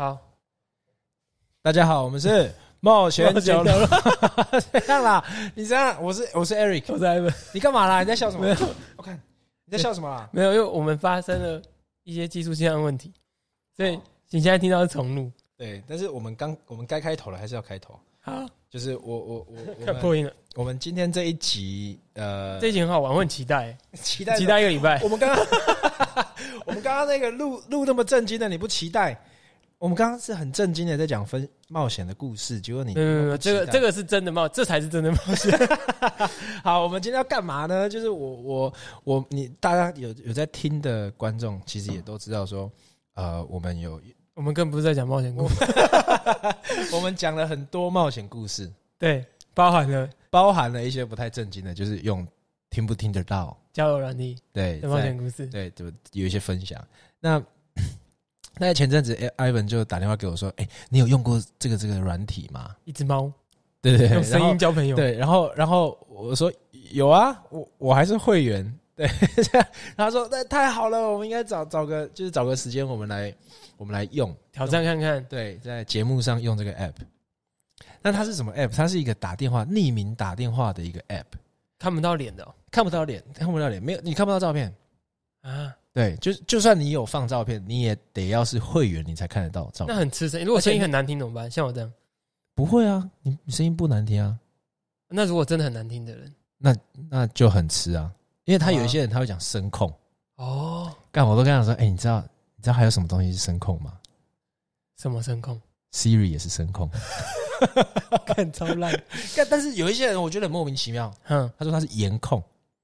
好，大家好，我们是冒 险冒险角落角。这样啦，你这样，我是我是 Eric，我是 Evan。你干嘛啦？你在笑什么没有？我看你在笑什么啦？没有，因为我们发生了一些技术性的问题，所以你现在听到是重录。对，但是我们刚我们该开头了，还是要开头。好，就是我我我我破音了。我们今天这一集呃，这一集很好玩，我很期待，期待期待一个礼拜。我们刚刚 我们刚刚那个录录那么震惊的，你不期待？我们刚刚是很震惊的在讲分冒险的故事，结果你这个这个个是真的冒，这才是真的冒险。好，我们今天要干嘛呢？就是我我我你大家有有在听的观众，其实也都知道说，呃，我们有 我们更不是在讲冒险故事，我们讲了很多冒险故事，对，包含了包含了一些不太正经的，就是用听不听得到，交友软体对，的冒在险故事。对，就有一些分享。那那前阵子艾文就打电话给我说：“哎、你有用过这个这个软体吗一只猫？”对对对，用声音交朋友。，对，然后然后我说有啊，我我还是会员。对，然后他说那太好了，我们应该找找个就是找个时间，我们来我们来用。挑战看看。对，在节目上用这个 app。那它是什么 app？它是一个打电话匿名打电话的一个 app，看不到脸的哦看不到脸，看不到脸，没有你看不到照片。啊，对，就就算你有放照片，你也得要是会员，你才看得到照片那。很吃声。如果声音很难听怎么办？像我这样，不会啊，你你声音不难听啊，那如果真的很难听的人，那那就很吃啊。因为他有一些人他会讲声控，哦，干我都跟他说，哎、你知道你知道还有什么东西是声控吗什么声控？？Siri 也是声控。看超烂。但但是有一些人我觉得很莫名其妙，哼他说他是颜控，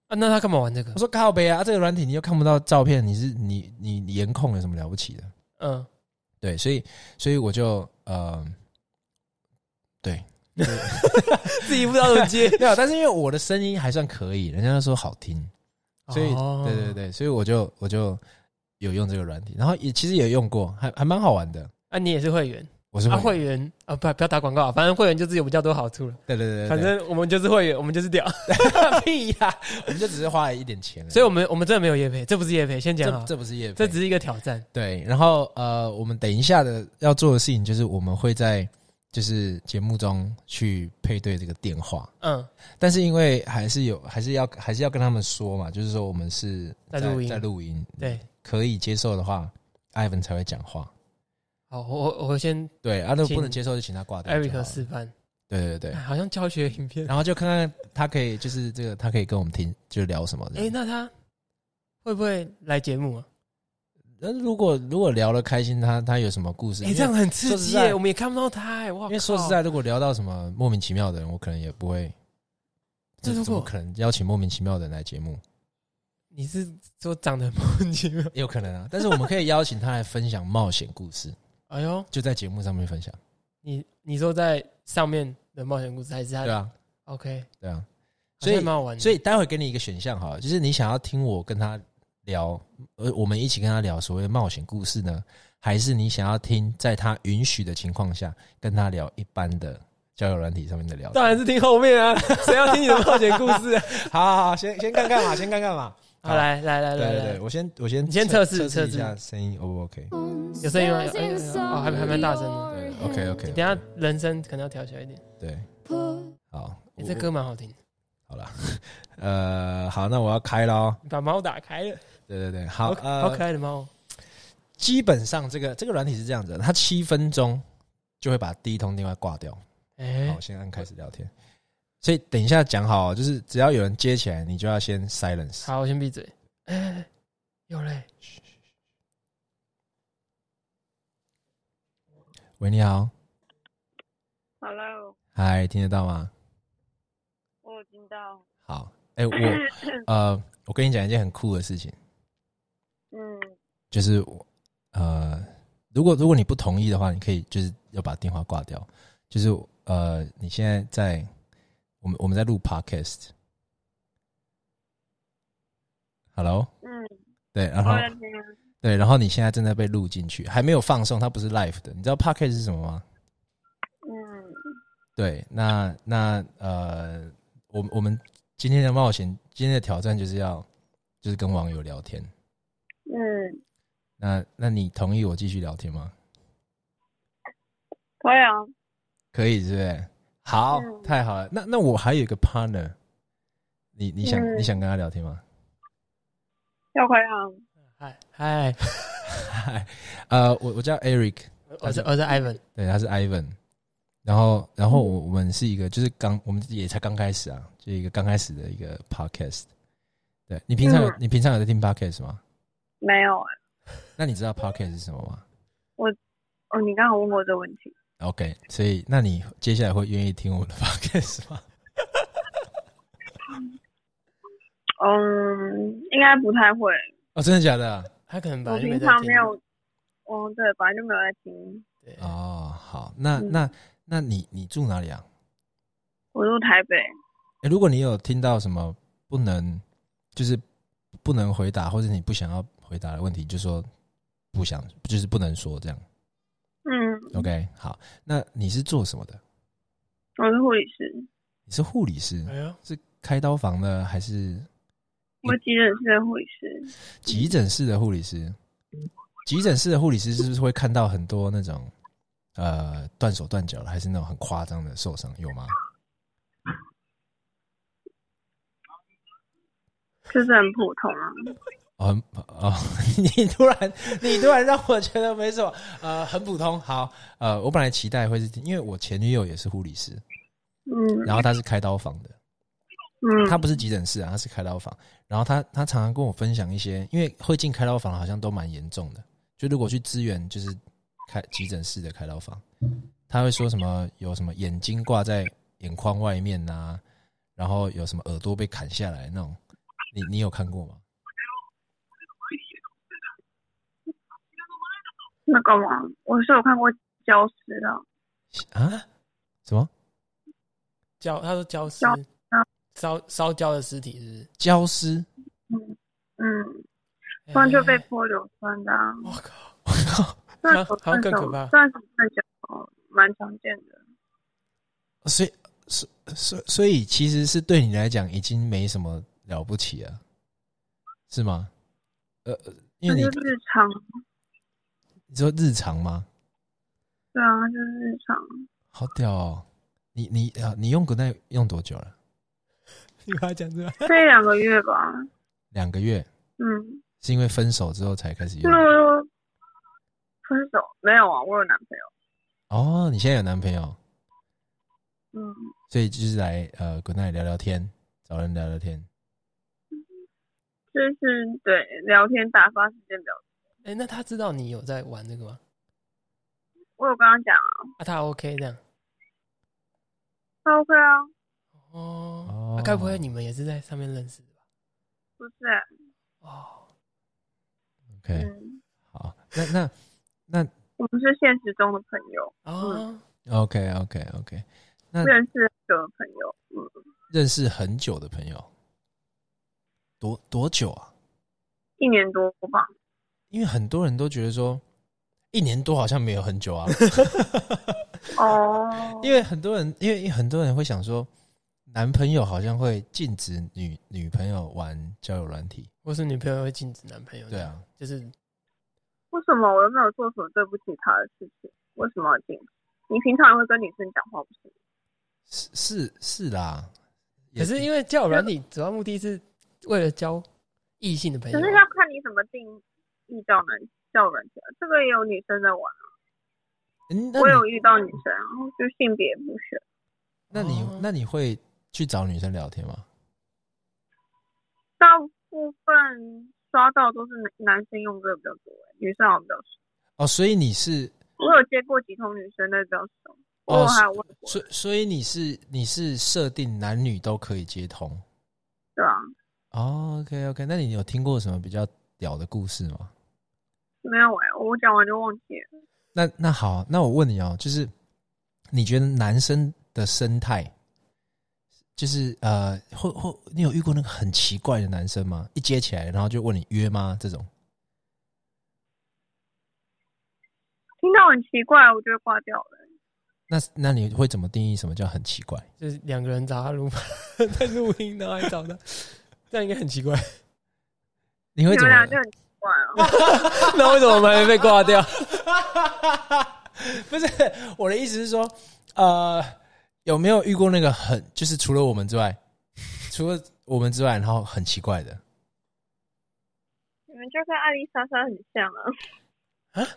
啊，那他干嘛玩这个我？说靠背啊，这个软体你又看不到照片，你是你你你颜控有什么了不起的？嗯，对，所以所以我就呃，对，自己不知道怎么接。没有，但是因为我的声音还算可以，人家都说好听，所以、哦对对对，所以我就我就有用这个软体，然后也其实也用过，还还蛮好玩的。啊，你也是会员啊，我是会会员。啊，不不要打广告啊，反正会员就是有比较多好处了。对对对对，反正我们就是会员，我们就是屌，对 屁呀、我们就只是花了一点钱，所以我们我们真的没有业配，这不是业配，先讲这好，这不是业配，这只是一个挑战。对。然后呃，我们等一下的要做的事情就是我们会在就是节目中去配对这个电话，嗯，但是因为还是有还是要还是要跟他们说嘛，就是说我们是在录音。在录音，对，可以接受的话，艾文才会讲话。好，我我我先对啊，那不能接受就请他挂掉。艾瑞克示范，对对对哎，好像教学影片。然后就看看他可以就是这个，他可以跟我们听就聊什么的。哎，那他会不会来节目啊？那如果如果聊得开心，他他有什么故事？哎，这样很刺激耶，我们也看不到他哎，哇！因为说实在，如果聊到什么莫名其妙的人，我可能也不会。这如果怎么可能邀请莫名其妙的人来节目？你是说长得莫名其妙？有可能啊，但是我们可以邀请他来分享冒险故事，哎呦，就在节目上面分享。你你说在上面的冒险故事还是他对啊，？OK，对啊。所所以好玩的。所以待会给你一个选项好了，就是你想要听我跟他聊，呃，我们一起跟他聊所谓的冒险故事呢，还是你想要听在他允许的情况下跟他聊一般的交友软体上面的聊？当然是听后面啊，谁要听你的冒险故事啊？好好好，先先看看嘛，先看看嘛。好，来来来来来，我先我先你先测试测测试一下声音 O 不 OK？有声音吗？哦，还还蛮大声的。对，OK OK。等下人声可能要调小一点。对，好，哎，这歌蛮好听，好了，呃，好，那我要开了哦。你把猫打开了，对对对，好好，好可呃，爱的猫。基本上这个这个软体是这样子，它七分钟就会把第一通电话挂掉。哎好，，先按开始聊天。所以等一下讲好哦，就是只要有人接起来，你就要先 silence。好，我先闭嘴。哎，有嘞，喂，你好，Hello，嗨，听得到吗？我有听到。好，哎、我 呃，我跟你讲一件很酷的事情，嗯，就是我呃，如果如果你不同意的话，你可以就是要把电话挂掉。就是呃，你现在在我们我们在录 podcast。Hello，嗯，对，然后。对，然后你现在正在被录进去，还没有放送，它不是 live 的。你知道 podcast 是什么吗？嗯，对，那那呃，我们我们今天的冒险，今天的挑战就是要就是跟网友聊天。嗯，那那你同意我继续聊天吗？可以啊，可以，是不是？好，嗯太好了。那那我还有一个 partner，你你想、嗯你想跟他聊天吗？要可以啊。嗨嗨，嗨，呃，我我叫 Eric，我是我是 Ivan，对，他是 Ivan。然后，然后我我们是一个，就是刚我们也才刚开始啊，就一个刚开始的一个 podcast。对你平常有、嗯你平常有在听 podcast 吗？没有啊、那你知道 podcast 是什么吗我哦，你刚好问过这个问题。？OK，所以那你接下来会愿意听我们的 podcast 吗？嗯，应该不太会。哦，真的假的？他可能本我平来就在听常没有，哦，对，本来就没有在听。对哦，好，那嗯那那你你住哪里啊？我住台北，诶如果你有听到什么不能，就是不能回答，或者你不想要回答的问题，就说不想，就是不能说这样。嗯，OK，好，那你是做什么的？我是护理师，你是护理师，哎呀，是开刀房的还是我是急诊室的护理师。急诊室的护理师？急诊室的护理师是不是会看到很多那种呃断手断脚的，还是那种很夸张的受伤？有吗？就是很普通啊，哦很哦，你突然你突然让我觉得没什么，呃，很普通。好，呃，我本来期待会是，因为我前女友也是护理师，嗯然后她是开刀房的，嗯，她不是急诊室啊，她是开刀房。然后她她常常跟我分享一些，因为会进开刀房好像都蛮严重的，就如果去支援就是开急诊室的开刀房，她会说什么有什么眼睛挂在眼眶外面呐、然后有什么耳朵被砍下来那种，你你有看过吗？那个嘛，我是有看过焦尸的，啊？什么焦，他说焦尸烧烧焦的尸体是不是？焦尸？嗯嗯，不然就被哎泼硫酸的、啊，我靠，我靠！算好好像更可怕算是算是哦，蛮常见的。所以，所所所以，其实是对你来讲已经没什么了不起了，是吗？呃，呃因为你那就是日常，你说日常吗？对啊，就是日常。好屌哦！你你啊，你用 Good Night 用多久了？你把它讲出来。这两个月吧，两个月，嗯，是因为分手之后才开始就用？分手没有啊，我有男朋友，哦，你现在有男朋友，嗯，所以就是来呃 Good Night 聊聊天，找人聊聊天。就是对聊天打发时间比较多。哎，那他知道你有在玩这个吗？我有跟他讲啊，啊，他 OK 这样。他 OK 啊，哦该不会你们也是在上面认识的吧？不是、欸，哦，OK，、嗯，好，那那那我们是现实中的朋友，哦，OK OK OK，那认识很久的朋友，嗯，认识很久的朋友，多多久啊？一年多吧，因为很多人都觉得说，一年多好像没有很久啊。哦，因为很多人，因为很多人会想说，男朋友好像会禁止女女朋友玩交友软体。或是女朋友会禁止男朋友。对啊，就是为什么我又没有做什么对不起他的事情？为什么要禁止？你平常也会跟女生讲话不是？是是是啦，也可是因为交友软体主要目的是为了交异性的朋友可是要看你怎么定义叫男叫人家，这个也有女生在玩，嗯我有遇到女生，然后就性别不选。那你哦那你会去找女生聊天吗？大部分刷到都是男男生用这个比较多，女生好像比较少。哦，所以你是我有接过几通女生的比较少，哦我还有问过，所所以你是你是设定男女都可以接通。对啊，哦，OK OK，那你有听过什么比较屌的故事吗？没有哎、我讲完就忘记了。那那好，那我问你哦，就是你觉得男生的生态，就是呃，会会你有遇过那个很奇怪的男生吗？一接起来，然后就问你约吗？这种听到很奇怪，我就会挂掉了。那那你会怎么定义什么叫很奇怪？就是两个人找他录 在录音，然后还找他，这样应该很奇怪。你会怎么 那为什么我们还没被挂掉？不是我的意思是说，呃，有没有遇过那个很就是除了我们之外，除了我们之外，然后很奇怪的？你们就跟艾丽莎莎很像啊。啊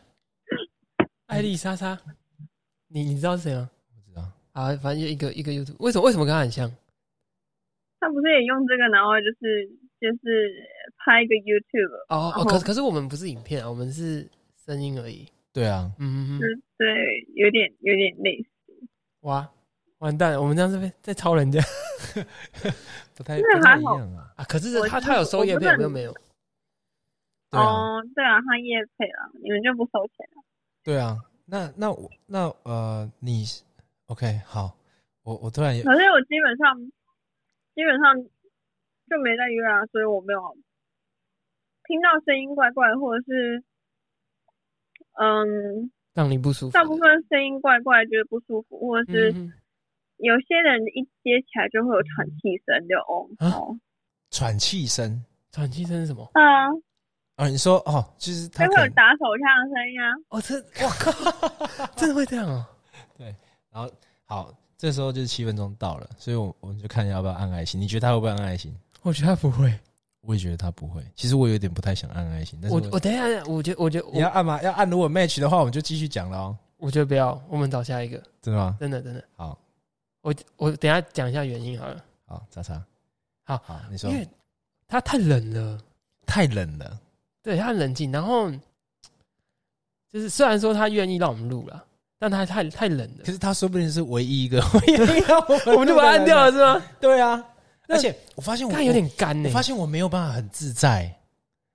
艾丽莎莎，你你知道是谁吗？不知道，啊，反正就一个一个 YouTube，为什么为什么跟他很像？他不是也用这个，然后就是就是拍一个 YouTube，哦哦，可是可是我们不是影片啊，我们是声音而已。对啊，嗯嗯对，有点有点类似。哇，完蛋了，我们这样是不是在抄人家 不太不太一样啊。啊？可是他他有收叶片，我们又没有没有？对啊，哦，对啊，他夜配了，你们就不收钱了。对啊。那那我那呃，你 OK 好，我我突然有可是我基本上基本上就没在约啊，所以我没有听到声音怪怪，或者是嗯，让你不舒服？大部分声音怪怪，觉得不舒服，或者是嗯有些人一接起来就会有喘气声，就哦啊哦，喘气声喘气声是什么？啊，啊，你说哦，就是他就会有，打手枪的声音啊。哦，这我靠，真的会这样哦？然后好，这时候就是七分钟到了，所以我我们就看要不要按爱心。你觉得他会不会按爱心？我觉得他不会。我也觉得他不会。其实我有点不太想按爱心，但是我我等一下，我觉得我觉得我你要按吗？要按，如果 match 的话，我们就继续讲了哦。我觉得不要，我们找下一个。真的吗？真的真的，好我我等一下讲一下原因好了。好，叉叉，好好，你说因为他太冷了，太冷了，对他很冷静，然后就是虽然说他愿意让我们录了，但他太太冷了可，是他说不定是唯一一个 我我们就把他按掉了。是吗？对啊，那而且我发现我他有，点干呢我，发现我没有办法很自在。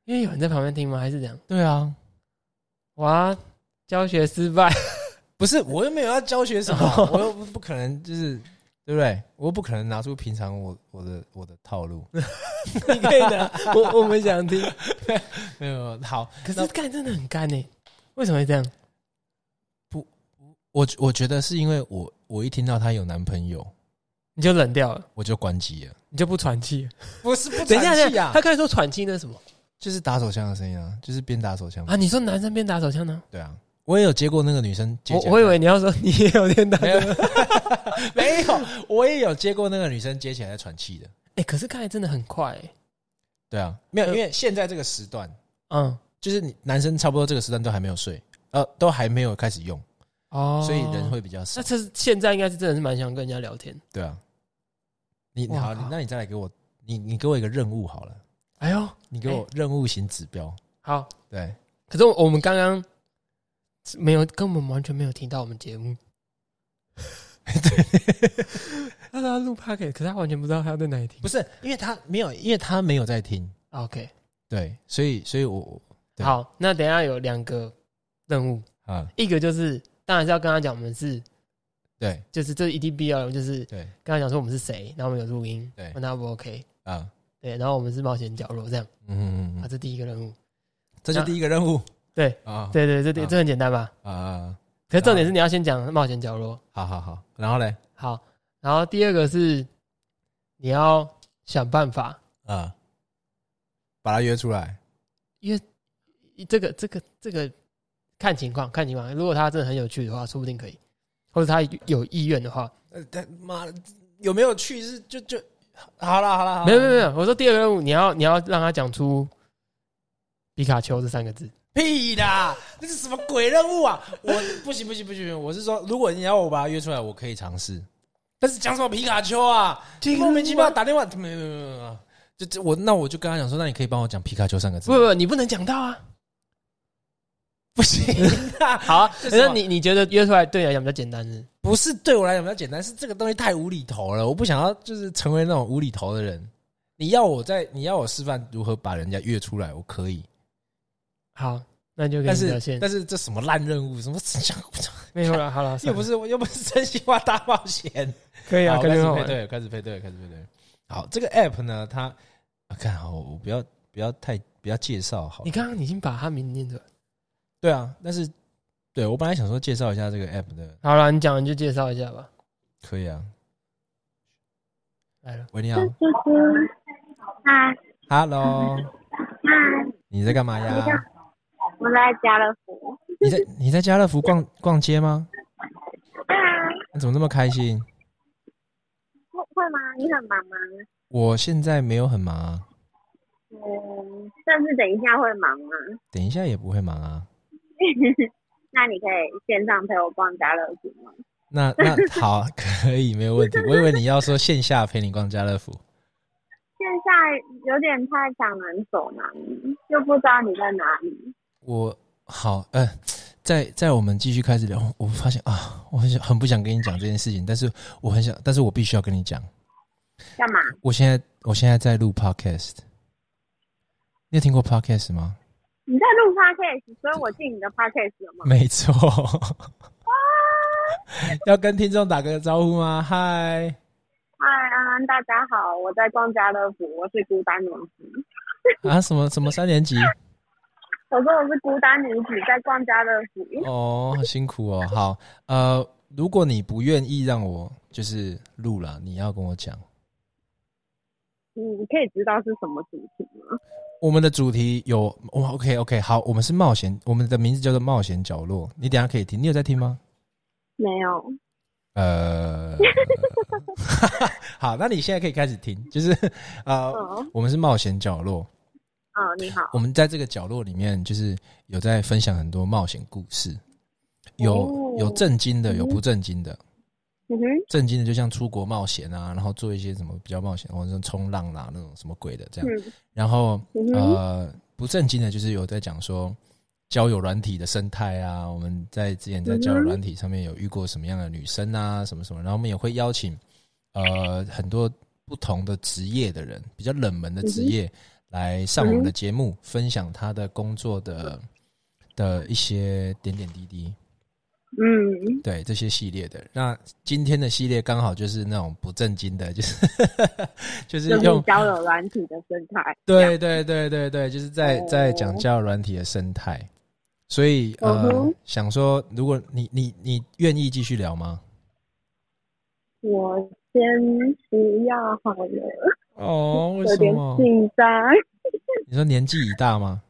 因为有人在旁边听吗？还是这样？对啊，哇，教学失败，不是我又没有要教学什么，我又不不可能就是对不对？我又不可能拿出平常我我的我的套路。你可以的，我我们想听。没有好，可是干真的很干呢，为什么会这样？不我我觉得是因为我我一听到她有男朋友，你就冷掉了，我就关机了。你就不喘气了。不 是不等一下，等一下，啊他，刚才说喘气那是什么就是打手枪的声音啊，就是边打手枪啊？你说男生边打手枪呢？对啊，我也有接过那个女生接起来我我以为你要说你也有边打没有。没有，我也有接过那个女生接起来在喘气的。哎，可是刚才真的很快欸，对啊，没有，呃因为现在这个时段，嗯，就是你男生差不多这个时段都还没有睡，呃，都还没有开始用，哦，所以人会比较少那。这是现在应该是真的是蛮想跟人家聊天。对啊，你哇好，那你再来给我，你你给我一个任务好了，哎呦，你给我任务型指标。好，对，可是我们刚刚没有，根本完全没有听到我们节目。对，他说他录 p o c a s t 可是他完全不知道他在哪里听。不。是因为他没有，因为他没有在听，OK，对，所以所以我对。好，那等一下有两个任务，啊，一个就是当然是要跟他讲我们是，对。就是这一定必要的，就是对。跟他讲说我们是谁，然后我们有录音，对。问他不 OK，啊，对，然后我们是冒险角落这样，嗯嗯嗯啊，嗯，这第一个任务。这就第一个任务对啊，对对，这这很简单吧？啊啊，可是重点是你要先讲冒险角落。好好好，然后嘞好，然后第二个是你要想办法，啊，把他约出来，约这个这个这个看情况看情况，如果他真的很有趣的话，说不定可以，或者他有意愿的话，呃，但妈的有没有去是就就好了好了，好啦没有没有没有，我说第二个任务你要你要让他讲出皮卡丘这三个字，屁的，这是什么鬼任务啊？我 不行不行不行，我是说，如果你要我把他约出来，我可以尝试。但是讲什么皮卡丘啊？这个莫名其妙打电话，没有没有没有没有，就这我那我就跟他讲说，那你可以帮我讲皮卡丘三个字不。不不，你不能讲到啊。不行啊，好啊，你你觉得约出来对你来讲比较简单是？不是对我来讲比较简单，是这个东西太无厘头了，我不想要就是成为那种无厘头的人。你要我在，你要我示范如何把人家约出来，我可以。好，那就但。是但是这什么烂任务，什么没有 了，好了，又不是又不是真心话大冒险。可以啊。开始配对，开始配对，开始配对。好，这个 app 呢，它啊，看好，我不要不要太不要介绍好。你刚刚已经把它名念出来，对啊，但是对我本来想说介绍一下这个 app 的，好了，你讲你就介绍一下吧。可以啊。来了，喂，你好嗨，Hello，嗨，你在干嘛呀？我我在家乐福。你在你在家乐福逛逛街吗？对啊，你怎么那么开心？会会吗？你很忙吗？我现在没有很忙啊，嗯，但是等一下会忙吗？等一下也不会忙啊。那你可以线上陪我逛家乐福吗？那那 好，可以没有问题。我以为你要说线下陪你逛家乐福。线下有点太强人所难，又不知道你在哪里。我好，呃，在在我们继续开始聊，我发现啊，我很想很不想跟你讲这件事情，但是我很想，但是我必须要跟你讲。干嘛？我现在我现在在录 podcast，你有听过 podcast 吗？你在录 podcast，所以我进你的 podcast 了吗？没错。要跟听众打个招呼吗？嗨，嗨，安安，大家好，我在逛家乐福，我是孤单女子。啊，什么什么三年级？我说我是孤单女子，在逛家乐福。哦，好辛苦哦。好，呃，如果你不愿意让我就是录了，你要跟我讲。你，可以知道是什么主题吗？我们的主题有，哇，OK OK，好，我们是冒险，我们的名字叫做冒险角落。你等下可以听，你有在听吗？没有。呃，好，那你现在可以开始听，就是呃，嗯我们是冒险角落，哦，你好。我们在这个角落里面，就是有在分享很多冒险故事，有哦有震惊的，嗯有不震惊的。嗯哼，震惊的就像出国冒险啊，然后做一些什么比较冒险，或者是冲浪啦、那种什么鬼的这样。嗯然后嗯呃，不正经的，就是有在讲说交友软体的生态啊。我们在之前在交友软体上面有遇过什么样的女生啊，什么什么。然后我们也会邀请呃很多不同的职业的人，比较冷门的职业来上我们的节目，分享他的工作的的一些点点滴滴。嗯，对这些系列的，那今天的系列刚好就是那种不正经的，就是就是就是用交友软体的生态。对对对对对，就是在哦在讲交友软体的生态，所以嗯呃哼，想说，如果你你你愿意继续聊吗？我先不要好了，哦，为有点什么？紧张。你说年纪已大吗？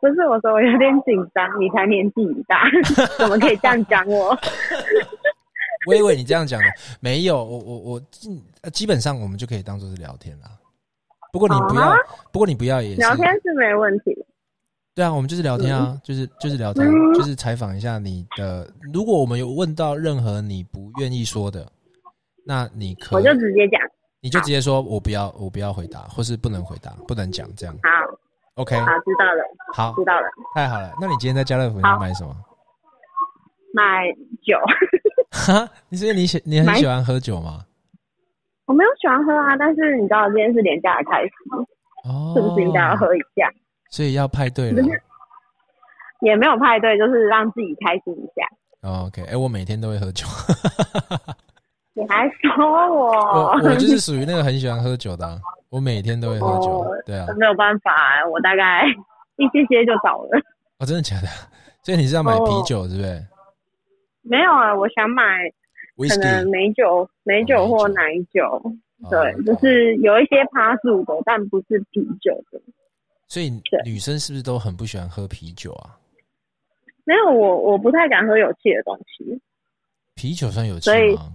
不是我说我有点紧张，你才年纪一大，怎么可以这样讲我？我以为你这样讲的，没有，我我我基本上我们就可以当做是聊天啦。不过你不要啊，不过你不要也是聊天是没问题。对啊，我们就是聊天啊，就是就是聊天，嗯就是采访一下你的。如果我们有问到任何你不愿意说的，那你可我就直接讲，你就直接说我不要，我不要回答，或是不能回答，不能讲这样。好 OK，好，知道了，好，知道了。太好了。那你今天在家乐福你好买什么？买酒，哈，你是你喜你很喜欢喝酒吗？我没有喜欢喝啊，但是你知道今天是廉价的开始，哦，是不是应该要喝一下？所以要派对了。也没有派对，就是让自己开心一下。哦 OK，哎、我每天都会喝酒，你还说我我我就是属于那个很喜欢喝酒的啊、我每天都会喝酒。哦对啊，没有办法、我大概 一些些就倒了。哦，真的假的？所以你是要买哦啤酒，是不是没有啊，我想买可能美酒、美酒或奶酒，对，哦就是有一些趴数的，但不是啤酒的。所以女生是不是都很不喜欢喝啤酒啊？没有，我我不太敢喝有气的东西。啤酒算有气吗？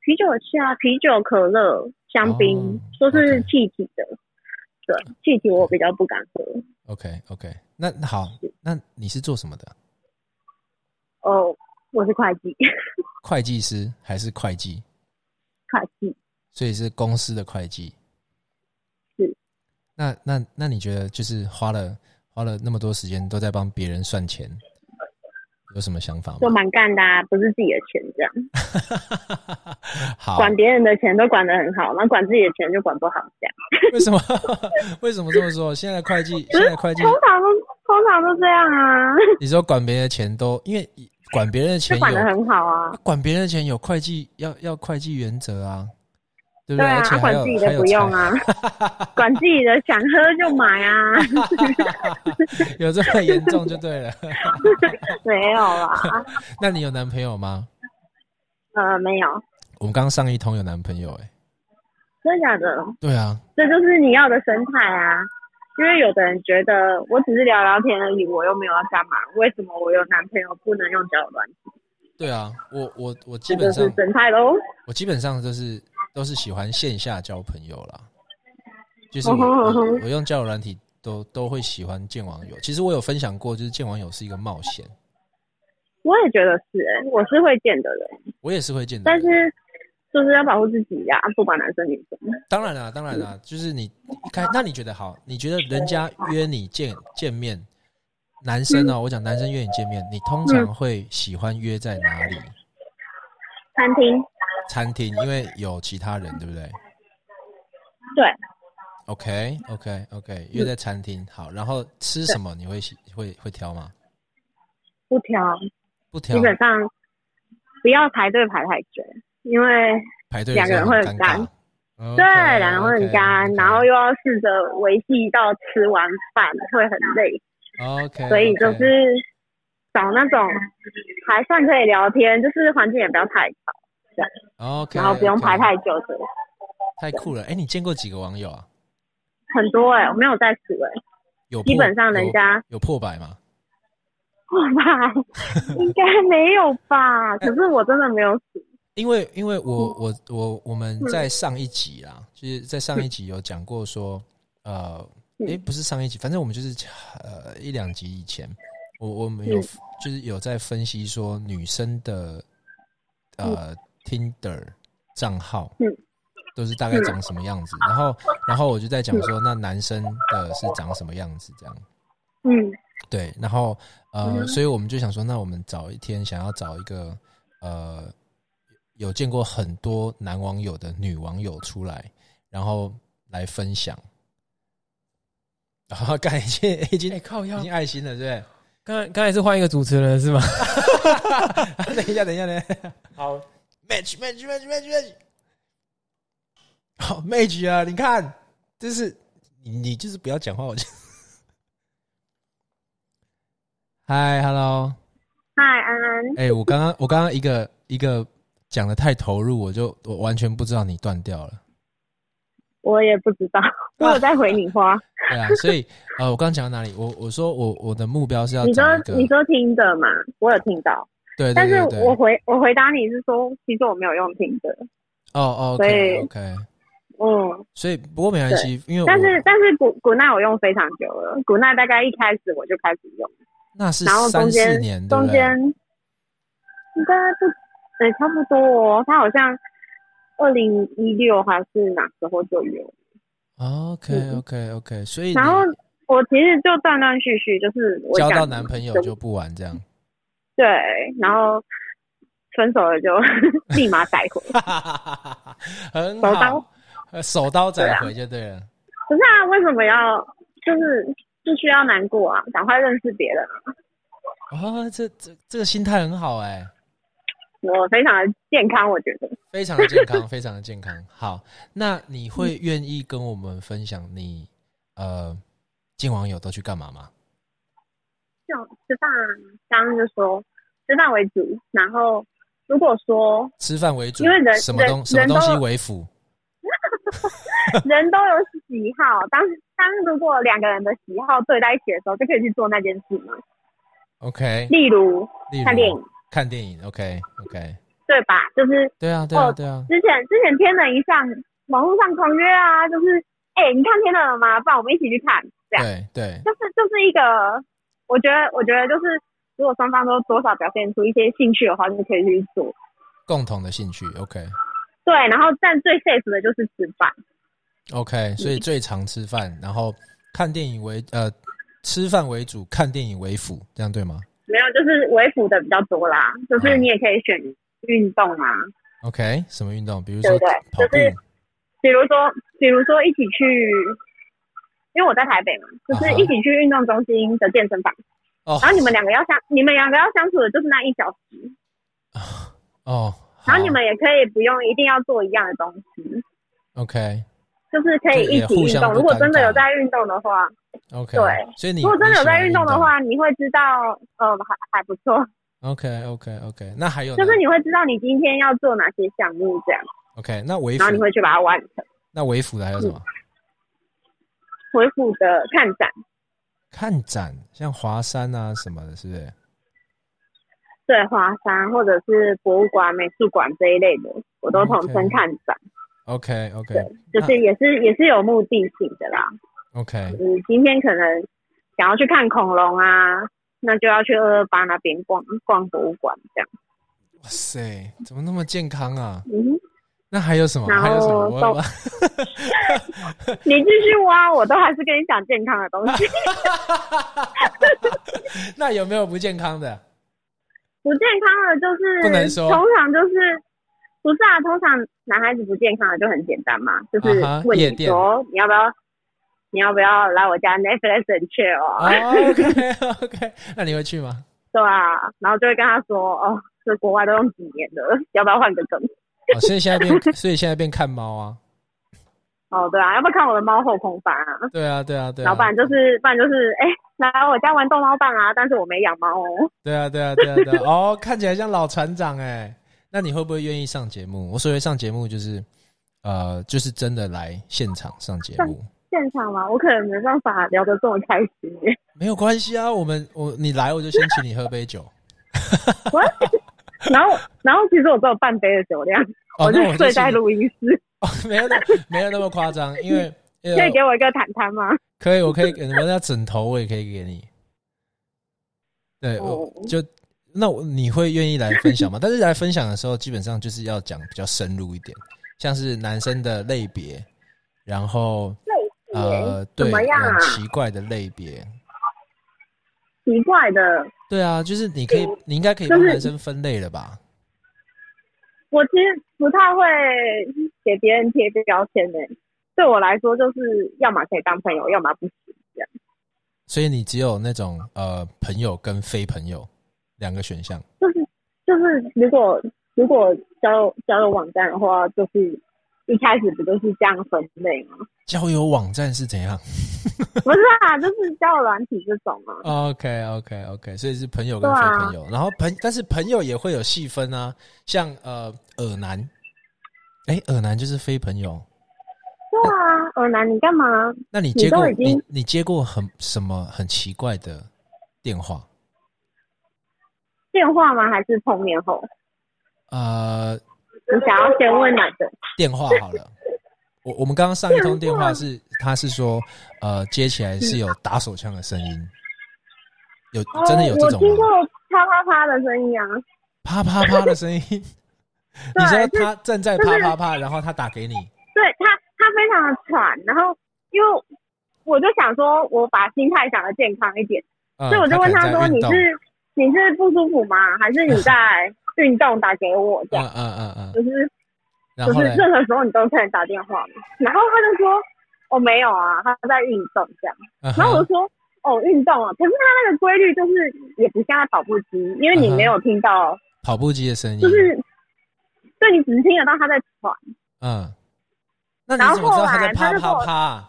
啤酒有气啊，啤酒、可乐、香槟、哦都是气体的。对，气体我比较不敢喝。OK OK，那那好，那你是做什么的？哦，我是会计，会计师还是会计？会计所以是公司的会计。是。那那那你觉得就是花了花了那么多时间都在帮别人算钱，有什么想法就吗？蛮干的、啊，不是自己的钱这样，好，管别人的钱都管得很好，那管自己的钱就管不好这样。为什么 为什么这么说？现在会计 现在会计通，常都通常都这样啊，你说管别人的钱都因为管别人的钱管得很好啊。管别人的钱有会计要要会计原则啊，对不对啊管自己的不用啊，管自己的想喝就买啊，有这么严重就对了。没有啦，那你有男朋友吗？呃，没有，我们刚上一通有男朋友哎、真的假的？对啊，这就是你要的生态啊。因为有的人觉得我只是聊聊天而已，我又没有要干嘛，为什么我有男朋友不能用交友软件？对啊，我我我基本上生态喽。我基本上都是都是喜欢线下交朋友啦，就是我用交友软体都都会喜欢见网友。其实我有分享过，就是见网友是一个冒险，我也觉得是、欸，我是会见的人，我也是会见的但。是就是要保护自己呀、不管男生女生。当然啦，当然啦，就是你一开，那你觉得好？你觉得人家约你见见面，男生嗯哦，我讲男生约你见面，你通常会喜欢约在哪里？餐厅，餐厅，因为有其他人，对不对？对，？OK OK OK，约在餐厅。好，然后吃什么？你会会会挑吗？不挑，不挑。基，本上不要排队排太久，因为排队两个人会很很干。对两个人会很干然后又要试着维系到吃完饭会很累，OK，所以就是找那种还算可以聊天，就是环境也不要太吵，OK，然后不用排太久的。太酷了。哎，你见过几个网友啊？很多哎、我没有在数哎、有基本上人家有有破百吗？破百 应该没有吧？可是我真的没有数。因为因为嗯我我我我们在上一集啦，就是在上一集有讲过说，呃，嗯诶，不是上一集，反正我们就是呃一两集以前，我我们有嗯就是有在分析说女生的呃 Tinder 账号嗯，都是大概长什么样子，然后然后我就在讲说，那男生的是长什么样子这样。嗯对，然后呃，嗯所以我们就想说，那我们找一天想要找一个呃有见过很多男网友的女网友出来，然后来分享。然 后刚才已经已经哎、靠腰已，经爱心了，对刚才刚才是换一个主持人是吗？不对？等一下，等一下，等一下好，，match match match match match，好 match 啊！你看，就是你你就是不要讲话，我就。嗨，hello。嗨，安安，哎、我刚刚我刚刚一个一个讲的太投入，我就我完全不知道你断掉了。我也不知道，我有在回你话。对啊，所以呃，我刚刚讲到哪里？我我说我我的目标是要你说你说听的嘛，我有听到，对对但是我回我回答你是说，其实我没有用听的，哦哦所以 OK，嗯，所以不过没关系，因为但是但是古古奈我用非常久了，古奈大概一开始我就开始用，那是然后中三间四年，中间应该不，对，差不多哦，他好像二零一六还是哪时候就有，？OK 嗯。OK OK，所以然后我其实就断断续续，就是交到男朋友就不玩这样，对，然后分手了就 立马 载回。很手刀好，呃手刀对啊斩回就对了。可是啊，为什么要就是不需要难过啊？赶快认识别人啊！哦，这这这个心态很好哎、我非常的健康，我觉得。非常的健康，非常的健康。好，那你会 愿意跟我们分享你呃见网友都去干嘛吗？就吃饭，刚刚就说吃饭为主，然后如果说吃饭为主，因为人什么东什么东西为辅？人都有喜好，当当如果两个人的喜好对在一起的时候，就可以去做那件事嘛。OK，例如看电影，看电影，OK OK，对吧？就是对啊对啊哦对啊，之前之前天人一上网络上狂约啊，就是哎、你看天人了吗？不然我们一起去看，这样。对对就是就是一个，我觉得我觉得就是，如果双方都多少表现出一些兴趣的话，就可以去做。共同的兴趣，OK 对，然后但最 safe 的就是吃饭。OK，所以最常吃饭，然后看电影为呃吃饭为主，看电影为辅，这样对吗没有，就是为辅的比较多啦，就是嗯你也可以选运动啊，？OK，什么运动？比如说对对跑步就是比如说比如说一起去，因为我在台北嘛，就是一起去运动中心的健身房，哦然后你们两个要相，你们两个要相处的就是那一小时，哦，好然后你们也可以不用一定要做一样的东西，OK 就是可以一起运动。如果真的有在运动的话，OK，对所以你如果真的有在运动的话，你会知道，呃，还还不错，OK OK OK，那还有就是你会知道你今天要做哪些项目，这样，OK，那为辅然后你会去把它完成。那为辅的还有什么？恢复的看展，看展，像华山啊什么的，是不是？对，华山或者是博物馆、美术馆这一类的，我都统称看展。OK OK 对，就是也是也是有目的性的啦。OK，你今天可能想要去看恐龙啊，那就要去二二八那边逛逛博物馆这样。哇塞，怎么那么健康啊？嗯哼，那还有什么？然还有什么？我 你继续挖，我都还是跟你讲健康的东西。那有没有不健康的？不健康的就是不能说通常就是不是啊，通常男孩子不健康的就很简单嘛，就是问你夜店说你要不要你要不要来我家 Netflix and chill 啊？OK，那你会去吗？对啊，然后就会跟他说哦，这国外都用几年了，要不要换个梗？哦，所以现在变，所以现在变看猫啊。哦，对啊，要不要看我的猫后空翻啊？对啊，对啊，对啊老。板就是，不然就是，哎、来我家玩逗猫棒啊，但是我没养猫哦。对啊，对啊，对啊，对啊。哦，看起来像老船长哎。那你会不会愿意上节目？我所谓上节目就是，呃，就是真的来现场上节目，现场嘛，我可能没办法聊得这么开心耶。没有关系啊。我们我你来我就先请你喝杯酒。然后，然后其实我只有半杯的酒量，哦，我就那我睡在录音室。哦，没有那没有那么夸张，因为 呃可以给我一个毯毯吗？可以，我可以给你们那枕头，我也可以给你。对，我哦就那我你会愿意来分享吗？但是来分享的时候，基本上就是要讲比较深入一点，像是男生的类别，然后呃，对，怎么样奇怪的类别。奇怪的，对啊，就是你可以，你应该可以就是帮男生分类了吧？我其实不太会给别人贴标签的。对我来说，就是要么可以当朋友，要么不行。这样所以你只有那种呃朋友跟非朋友两个选项。就是就是，如果如果交友交友网站的话，就是一开始不就是这样分类吗？交友网站是怎样 不是啊，就是交友软体这种啊。？OK OK OK，所以是朋友跟非朋友，然后朋但是朋友也会有细分啊，像呃耳男，哎耳男就是非朋友。对啊，耳男，你干嘛？那你接过你你接过很什么很奇怪的电话？电话吗？还是碰面后？呃，你想要先问哪个？电话好了。我我们刚刚上一通电话是，他是说，呃，接起来是有打手枪的声音，有真的有这种听过？啪啪啪的声音啊。啪啪啪的声音。你说对他正在啪啪啪，然后他打给你，对他，他非常的喘，然后因为我就想说，我把心态想的健康一点，嗯所以我就问他他说：“可能在运动你是你是不舒服吗？还是你在运动打给我这样？嗯嗯嗯嗯，就是就是任何时候你都可以打电话嘛。”然后他就说：“哦，没有啊，他在运动这样。”嗯然后我就说：“哦，运动啊，可是他那个规律就是也不像在跑步机，因为你没有听到，跑步机的声音，就是对你只是听得到他在喘。”嗯，那你然后怎么知道他在后来他啪啪？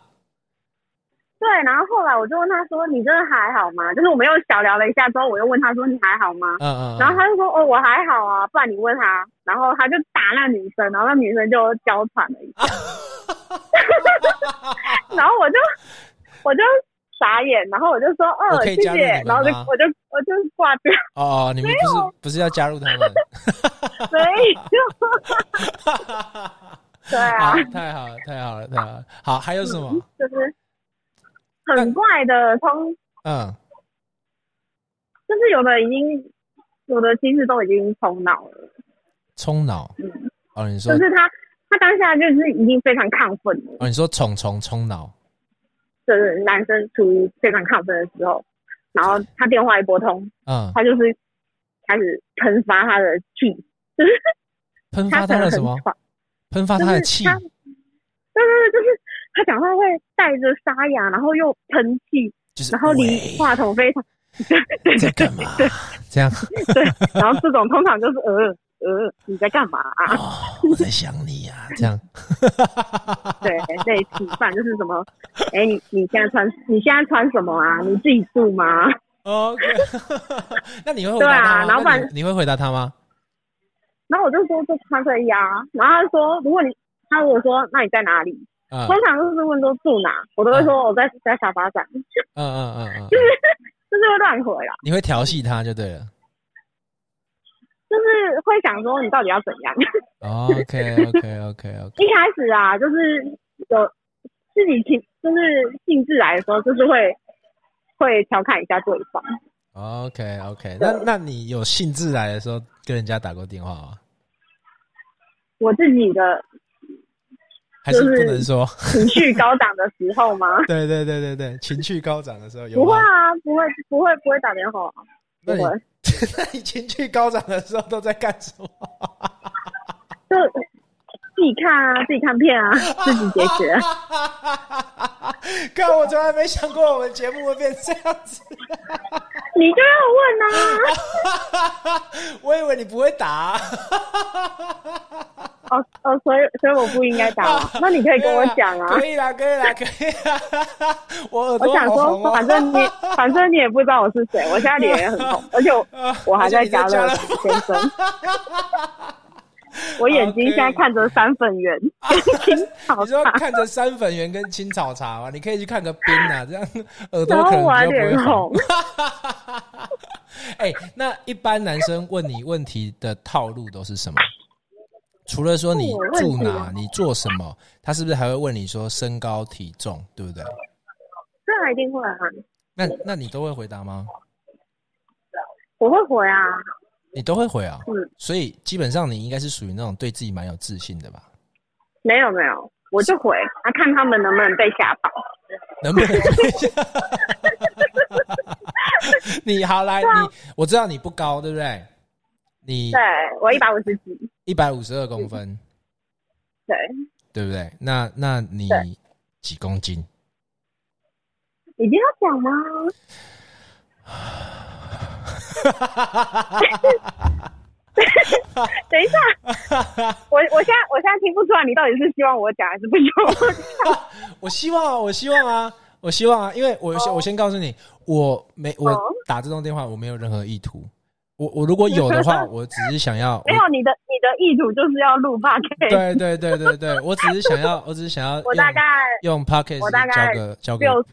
对，然后后来我就问他说：“你真的还好吗？”就是我们又小聊了一下之后，我又问他说：“你还好吗？”嗯嗯，然后他就说：“哦，我还好啊，不然你问他。”然后他就打那女生，然后那女生就娇喘了一下，然后我就我就傻眼，然后我就说：“我哦，谢谢可以加入你们。”然后就我就我就挂掉，哦哦，你们不是不是要加入他们？没有。对啊好，，太好了，太好了，太好了。好，还有什么？就是很怪的，从嗯，就是有的已经有的其实都已经冲脑了，冲脑。嗯，哦，你说就是他他当下就是已经非常亢奋了。哦，你说虫虫冲脑。就是男生处于非常亢奋的时候，然后他电话一拨通，嗯，他就是开始喷发他的气，就是喷发他的什么？喘，喷发他的气。对对对，就是他讲话会带着沙哑，然后又喷气，就是然后离喂话筒非常 对对在干嘛？这样对，然后这种通常就是呃呃你在干嘛啊？哦，我在想你呀，这样。对，类似，不然就是什么，哎，你你现在穿你现在穿什么啊？你自己住吗？OK，那你会回对答他吗？啊然后不然那你你会回答他吗？然后我就说这他可以啊，然后他说如果你他如果说那你在哪里，嗯通常都是问说住哪，我都会说我在在沙发上，嗯嗯嗯嗯，就是就是会乱回啦，你会调戏他就对了。就是会想说你到底要怎样。OK OK OK OK，一开始啊，就是有自己情，就是兴致来的时候，就是会会调侃一下对方。OK OK，那那你有兴致来的时候跟人家打过电话吗？我自己的还是不能说？情绪高涨的时候吗？对对对对对，情绪高涨的时候有吗？不会啊，不会，不会，不会打电话，不那你会，那你情绪高涨的时候都在干什么？就自己看啊，自己看片啊，自己解决。看，我从来没想过我们节目会变这样子。你就要问啊。我以为你不会打、哦哦，所以所以我不应该打吗？那你可以跟我讲啊。可以啦，可以啦，可以啦。我耳我想说。反正你反正你也不知道我是谁，我现在脸也很红，而且我我还在家乐福先生，我眼睛现在看着三粉圆跟青草你说茶，看着三粉 圆跟青草茶吗？你可以去看个冰啊，这样 耳朵可能我还脸比较不会红红。。哎、那一般男生问你问题的套路都是什么？除了说你住哪你做什么，他是不是还会问你说身高体重，对不对？这还一定会啊，那那你都会回答吗？我会回啊，你都会回啊？嗯，所以基本上你应该是属于那种对自己蛮有自信的吧？没有没有，我就回，啊，看他们能不能被吓跑。能不能？你好来，啊你我知道你不高，对不对？你对我一百五十几，一百五十二公分，对，对不对？那那你对几公斤？一定要讲吗？等一下，我我现在我现在听不出来，你到底是希望我讲还是不希望我讲？我希望啊，我希望啊，我希望啊，因为我我先告诉你，我没我哦打这通电话，我没有任何意图。我我如果有的话，我只是想要，没有你的你的意图就是要录 p o d 我对对对对对，我只是想要，我只是想要我大概用用 Pocket 我大概交个交个六十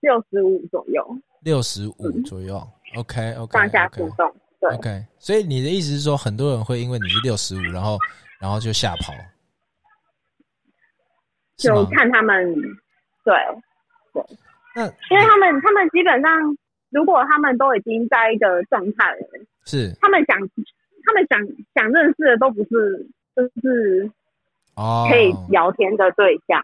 六十五左右六十五左右。OK OK 上下浮动。对 OK，所以你的意思是说，很多人会因为你是六十五，然后然后就吓跑，就？看他们对对，那因为他们他们基本上，如果他们都已经在一个状态了，是他们想他们想想认识的都不是就是哦，可以聊天的对象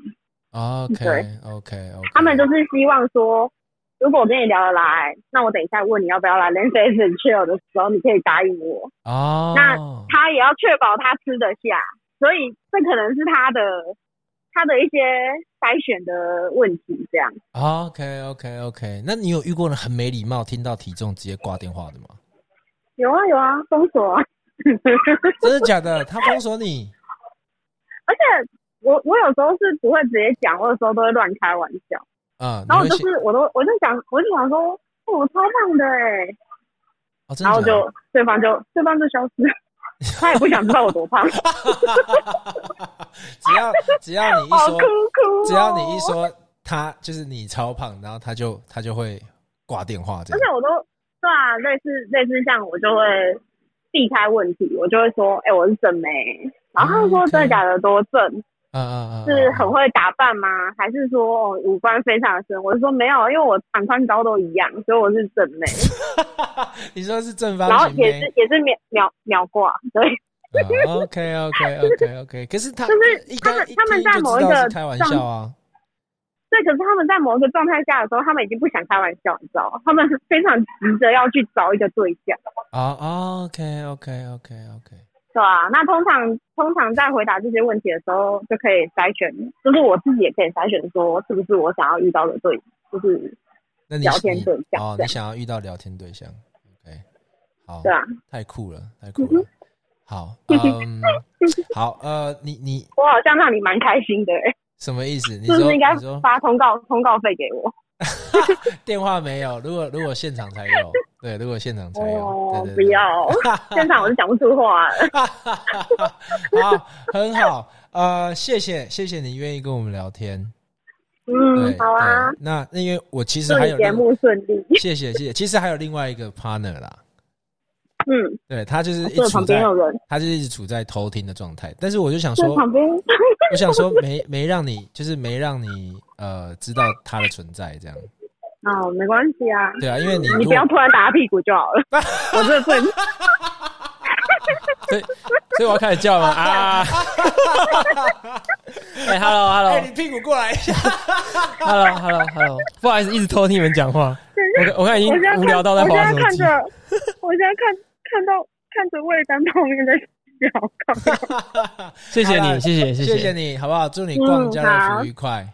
，OK OK OK，他们就是希望说。如果我跟你聊得来，那我等一下问你要不要来 l e n s a n chill 的时候，你可以答应我。哦，那他也要确保他吃得下，所以这可能是他的他的一些筛选的问题，这样。OK OK OK，那你有遇过人很没礼貌，听到体重直接挂电话的吗？有啊有啊，封锁啊！真的假的？他封锁你？而且我我有时候是不会直接讲，我有时候都会乱开玩笑。啊、然后我就是我都我就想我就想说，哦我超胖的哎，哦，真然后就对方就对方就消失了，他也不想知道我多胖，只要只要你一说哭，哭、哦。只要你一，说他就是你超胖，然后他就他就会挂电话这样。而且我都对啊，类似类似像我就会避开问题，我就会说，哎、我是正妹，然后他就说真的假的多正，嗯嗯嗯，是很会打扮吗？还是说、哦、五官非常深？我是说没有，因为我长宽高都一样，所以我是正妹。你说是正方然后也是也是秒秒秒挂，对，？OK OK OK OK，可是他就是他们他们在某一个是开玩笑啊。对。可是他们在某一个状态下的时候，他们已经不想开玩笑，你知道吗？他们是非常急着要去找一个对象，啊、哦、OK OK OK OK，对啊、那通常通常在回答这些问题的时候，就可以筛选，就是我自己也可以筛选说是不是我想要遇到的对，就是那你聊天你对象哦，你想要遇到聊天对象，OK，好，对啊。太酷了，太酷了。好，嗯，好，呃，你你 我好像让你蛮开心的、欸，什么意思？你是不是应该发通告通告费给我？电话没有？如果如果现场才有，对，如果现场才有，哦，对对对。不要，现场我是讲不出话。了。好，很好。呃，谢谢谢谢你愿意跟我们聊天。嗯，，好啊，那那因为我其实祝还有节目顺利。谢谢谢谢，其实还有另外一个 partner 啦，嗯，对他就是一直处在他就是一直处在偷听的状态，但是我就想说，旁边。我想说没没让你就是没让你呃知道他的存在这样，哦，没关系啊，对啊，因为你你不要突然打他屁股就好了。我这不能，所以所以我要开始叫了吗？啊！哎，hello 哎、hello 你屁股过来一下，hello hello hello，不好意思，一直偷听你们讲话。我我看已经无聊到在我现划手机。在看着，我现在看看到看着魏丹旁边在笑，谢谢好啦你，谢谢谢谢谢你好不好？祝你逛家乐福愉快，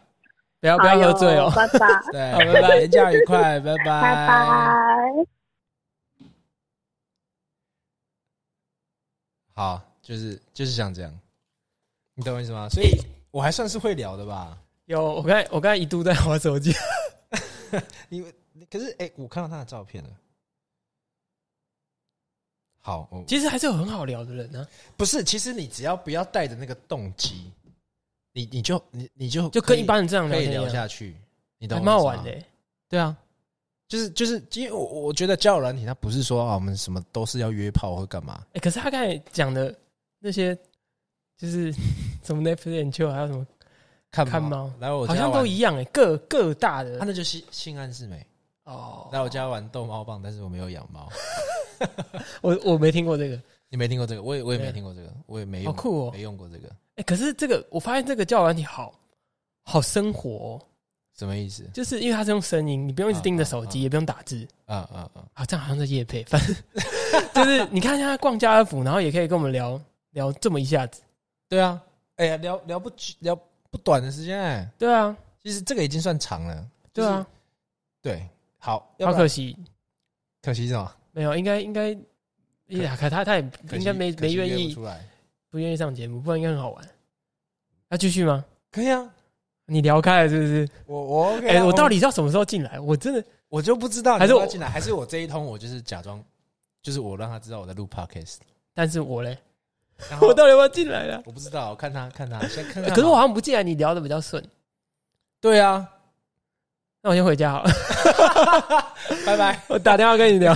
不要不要喝醉哦。拜拜，对，好拜拜廉假愉快，拜拜，拜拜。好，就是就是像这样，你懂我意思吗？所以我还算是会聊的吧。有，我刚才我刚才一度在玩手机。你可是哎、我看到他的照片了。好，我其实还是有很好聊的人呢，不是，其实你只要不要带着那个动机，你你就你你就就跟一般人这样可以聊下去，你懂还我意思吗蛮好玩的。欸。对啊，就是就是，因为我我觉得交友软体它不是说啊，我们什么都是要约炮或干嘛，哎，可是他刚才讲的那些，就是 什么 Netflix and chill，还有什么，看看猫来我家好像都，一样哎，各各大的他那就是性暗示没。哦。来我家玩逗猫棒，但是我没有养猫。我我没听过这个，你没听过这个？我也我也没对听过这个，我也没用，好酷哦没用过这个，哎，可是这个我发现这个交友软体好好生活哦，什么意思？就是因为它是用声音，你不用一直盯着手机，啊啊啊也不用打字。啊啊啊！啊，这样好像在夜配，反正 就是你看现在逛家乐福，然后也可以跟我们聊聊这么一下子。对啊，哎呀，聊聊不聊不短的时间哎，对啊，其实这个已经算长了。对啊，对，好，好可惜可惜什么？没有，应该应该，呀，可他他也应该没没愿意不出来。不愿意上节目，不然应该很好玩。要继续吗？可以啊，你聊开了是不是？我我 OK 哎、啊我到底要什么时候进来？我真的我就不知道，还是进来，还是我这一通我就是假装，就是我让他知道我在录 podcast，但是我嘞，我到底要不要进来了？我不知道，看他看他先看看好。可是我好像不进来，你聊的比较顺。对啊，那我先回家好了，拜拜。我打电话跟你聊。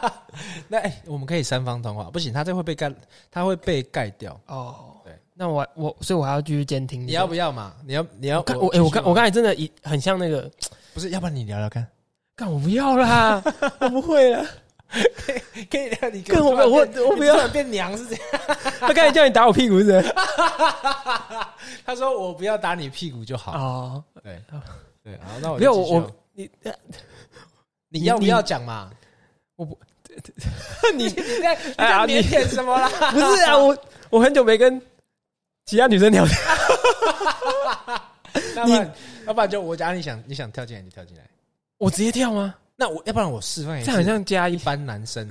那哎、我们可以三方通话，不行，他这会被盖，他会被盖掉。哦，对，那我我所以我还要继续监听。你要不要嘛？你要你要我看我哎、我刚我刚才真的一很像那个，不是，要不然你聊聊看，干我不要啦，我不会了。可以聊你跟我我我不要变娘是这样。他刚才叫你打我屁股是不是？他说我不要打你屁股就好。哦，对对，啊，那我 不要就继续哦我我你你要不要讲嘛？你 你在你哎你在腼腆什么啦？不是啊，我我很久没跟其他女生聊天。要不然要不然就我假如你想你想跳进来，你跳进来。我直接跳吗？那我要不然我示范一下，这样很像加一一般男生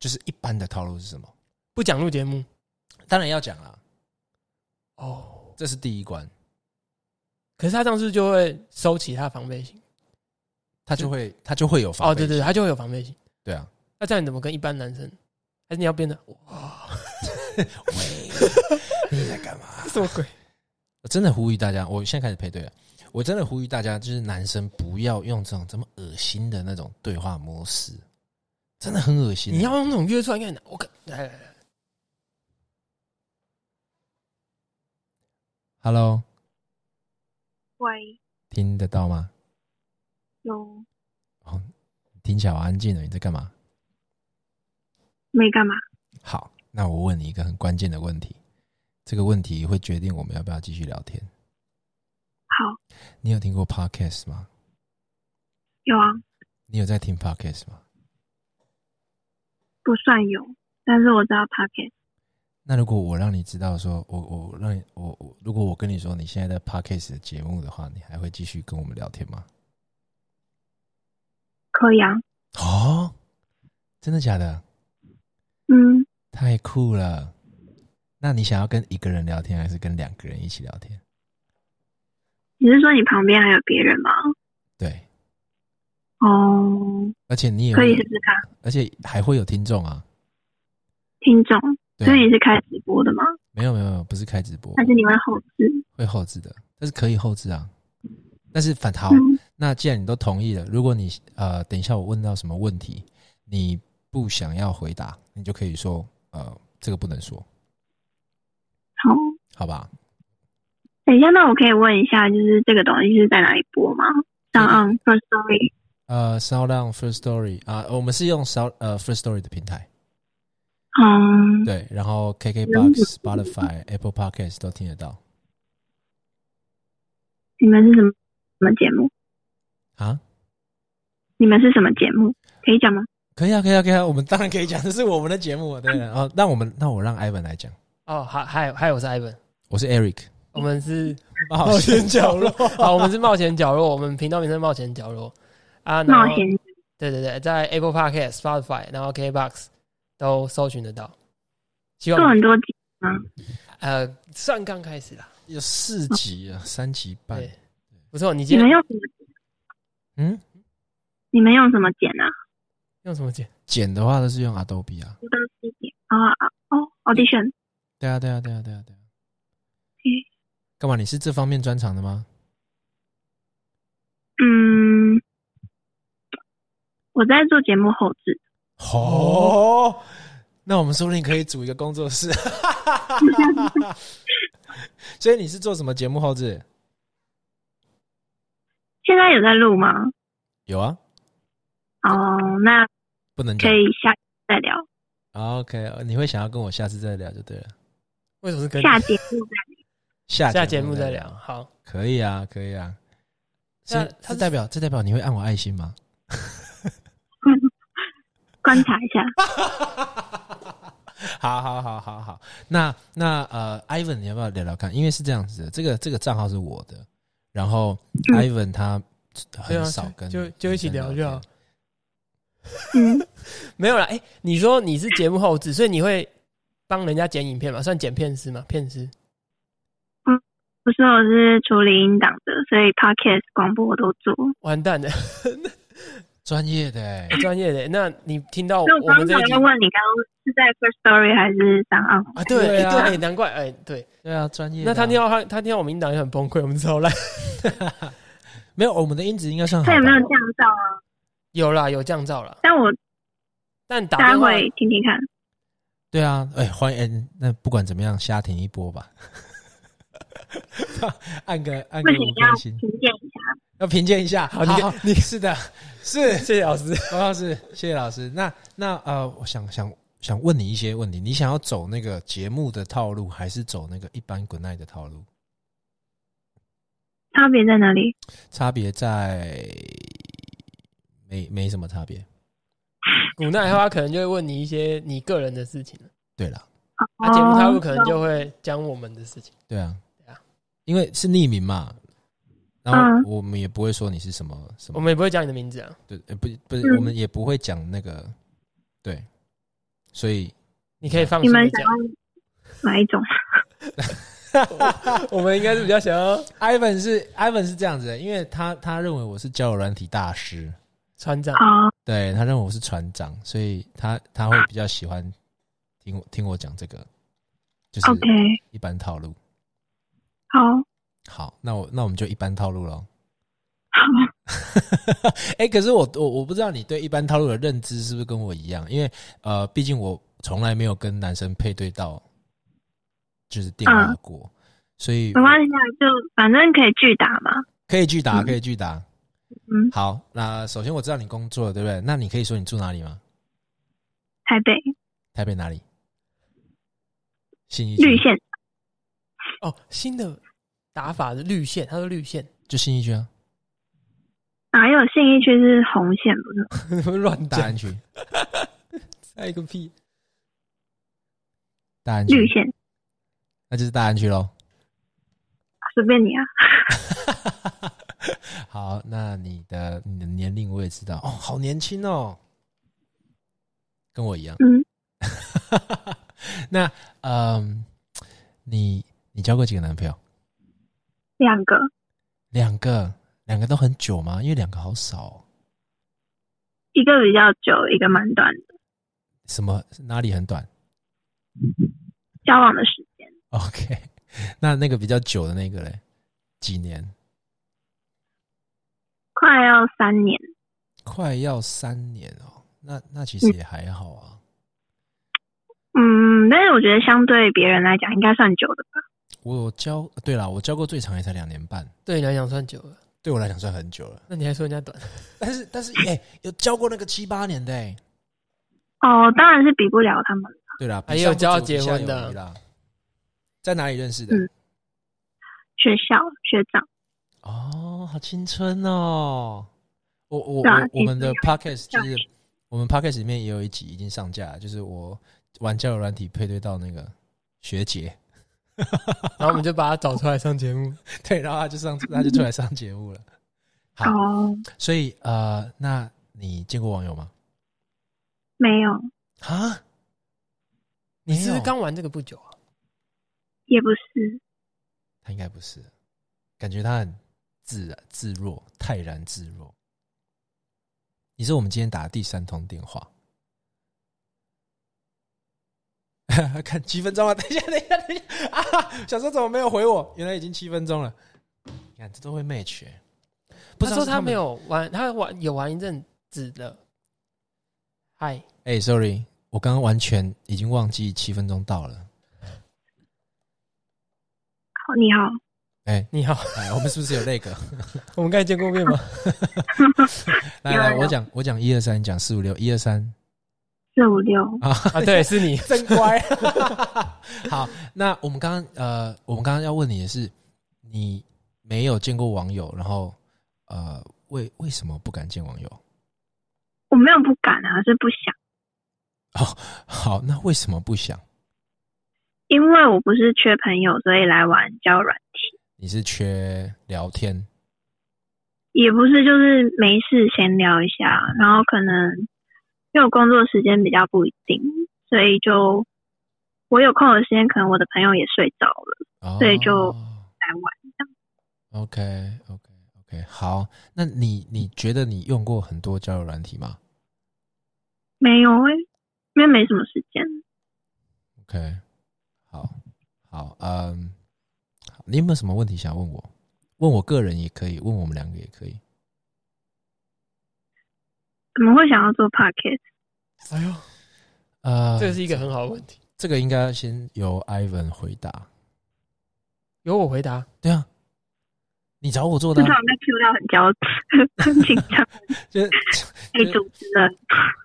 就是一般的套路是什么？不讲录节目当然要讲啦，哦。这是第一关，可是他这样是就会收起他的防备心？他就会他就会有防哦，备对对，对心他就会有防备心。对啊，那这样你怎么跟一般男生？还是你要变得哇 你在干嘛？什么鬼？我真的呼吁大家，我现在开始配对了。我真的呼吁大家，就是男生不要用这种这么恶心的那种对话模式，真的很恶心。你要用那种约出来看，我看来来来，Hello，喂，听得到吗？有哦听起来好安静了，你在干嘛？没干嘛？好，那我问你一个很关键的问题，这个问题会决定我们要不要继续聊天。好，你有听过 Podcast 吗？有啊，你有在听 Podcast 吗？不算有，但是我知道 Pocket 那如果我让你知道说，我我让你我我，如果我跟你说你现在在 Podcast 的节目的话，你还会继续跟我们聊天吗？可以啊。哦，真的假的？嗯，太酷了！那你想要跟一个人聊天，还是跟两个人一起聊天？你是说你旁边还有别人吗？对，哦，而且你也可以会试试看。而且还会有听众啊。听众，对所以你是开直播的吗？没有没有没有，不是开直播，但是你会后置？会后置的，但是可以后置啊。但是反好，嗯，那既然你都同意了，如果你呃等一下我问到什么问题，你不想要回答，你就可以说呃这个不能说，好。好吧？等一下，那我可以问一下，就是这个东西是在哪里播吗？上岸 First Story。呃，Sound On First Story 啊、我们是用 Sound 呃 First Story 的平台，嗯，对，然后 KKBox、Spotify、Apple Podcast 都听得到你们是什么什么节目？啊。你们是什么节目？可以讲吗？可以啊，可以啊，可以啊，我们当然可以讲，这是我们的节目，对。然后，那我们那我让 Ivan 来讲，哦，还还有还有我是 Ivan，我是 Eric，我们是冒险角落，好，我们是冒险角落，我们频道名称是冒险角落啊，冒险对对对，在 Apple Podcast、Spotify，然后 KBox 都搜寻得到。希望做很多集吗？呃，算刚开始啦，有四集啊，三集半。对，不错。你你们用什么？嗯，你们用什么剪啊？用什么剪？剪的话都是用 Adobe 啊啊哦，Audition。对啊，对啊，对啊，对啊，对啊。咦干嘛？你是这方面专长的吗？嗯，我在做节目后置。哦，那我们说不定可以组一个工作室。所以你是做什么节目后置？现在有在录吗？有啊，哦，那不能讲。可以下再聊。OK，你会想要跟我下次再聊就对了。为什么是跟下节目再下下节目再聊？。好，可以啊，可以啊。是那他代表这代表你会按我爱心吗？观察一下。好好好好好，那那呃，Ivan，你要不要聊聊看？因为是这样子的，这个这个账号是我的，然后嗯 Ivan 他很少跟就就一起聊就好。嗯，没有啦。哎，你说你是节目后置，所以你会帮人家剪影片嘛？算剪片师吗？片师。不是，我是处理音档的，所以 Podcast 广播我都做。完蛋了，专业的欸专业的。那你听到我刚我们这一集才要问你，刚刚是在 First Story 还是上岸？啊？对对难怪哎，对。对啊，专业啊。那他听到他他听到我们音档也很崩溃，我们超烂。没有？我们的音质应该算好。他有没有降噪啊？有啦，有降噪了，但我但打电话大家会听听看。对啊，哎，欢迎。哎那不管怎么样，瞎停一波吧。按个按个五不行，要颗星，评鉴一下。要评鉴一下。好你好，你 是的，是谢谢老师。王老师，谢谢老师。那那呃，我想想想问你一些问题，你想要走那个节目的套路，还是走那个一般滚奈的套路？差别在哪里？差别在没没什么差别。古奈的话，可能就会问你一些你个人的事情了，对了，那节目套路可能哦就会讲我们的事情。对啊对啊，因为是匿名嘛，然后嗯我们也不会说你是什么什么，我们也不会讲你的名字啊。对，呃不不是，嗯我们也不会讲那个，对，所以你可以放你心的讲。们想要哪一种？我们应该是比较想要 Ivan 是 Ivan 是这样子的，因为他他认为我是交友软体大师，船长。好，对他认为我是船长，所以他他会比较喜欢听我听我讲这个，就是 OK，一般套路。好，好，那我那我们就一般套路喽。好，哎、可是我我我不知道你对一般套路的认知是不是跟我一样？因为呃，毕竟我从来没有跟男生配对到，就是电话过，所以没关系啊，就反正可以拒打嘛。可以拒打，嗯可以拒打。嗯，好，那首先我知道你工作了，对不对？那你可以说你住哪里吗？台北台北哪里？新一绿线哦，新的打法是绿线，他说绿线，就信义区啊，哪有信义区是红线不是？乱讲大安，区，猜个屁！大安区，绿线那就是大安区喽。随便你啊。好，那你的你的年龄我也知道哦，好年轻哦，跟我一样。嗯，那嗯，你你交过几个男朋友？两个两个，两个都很久吗？因为两个好少、哦。一个比较久，一个蛮短的，什么哪里很短？交往的时间 OK，那那个比较久的那个嘞，几年？快要三年。快要三年哦，那那其实也还好啊。嗯，但是我觉得相对别人来讲，应该算久的吧。我教对了，我教过最长也才两年半，对你来讲算久了，对我来讲算很久了。那你还说人家短？但是但是哎、有教过那个七八年的哎、哦，当然是比不了他们。对啦，还有教结婚的。在哪里认识的？嗯学校学长，哦，好青春哦！我我啊我我们的 podcast 就是我们 podcast 里面也有一集已经上架了，就是我玩交友软体配对到那个学姐，然后我们就把他找出来上节目。对，然后他就上他就出来上节目了。好，哦，所以呃，那你见过网友吗？没有，啊？你是不是刚玩这个不久啊？也不是。他应该不是，感觉他很自然自若，泰然自若。你是我们今天打的第三通电话，看七分钟了，等一下，等一下，等一下啊！想说怎么没有回我？原来已经七分钟了。你看这都会 match，、欸、不是说他没。有玩，他玩有玩一阵子的。嗨，哎、s o r r y 我刚刚完全已经忘记七分钟到了。好，你好，哎、你好，哎，我们是不是有那个？我们刚才见过面吗？来来，我讲我讲一二三，你讲四五六，一二三。四五六，啊啊，对，是你。真乖。好，那我们刚刚呃，我们刚刚要问你的是，你没有见过网友，然后呃，为为什么不敢见网友？我没有不敢啊，是不想，哦好，那为什么不想？因为我不是缺朋友，所以来玩交友软体，你是缺聊天？也不是就是没事闲聊一下，然后可能因为我工作时间比较不一定，所以就我有空的时间，可能我的朋友也睡着了，哦对就来玩。OK OK OK，好，那你你觉得你用过很多交友软体吗没有诶、因为没什么时间。？OK，好，好，嗯，你有没有什么问题想问我？问我个人也可以，问我们两个也可以。怎么会想要做 podcast？哎呦，呃，这个是一个很好的问题。这个应该先由 Ivan 回答。由我回答，对啊，你找我做的啊、这种被 Q 到很焦 很紧张，就 是被主持人。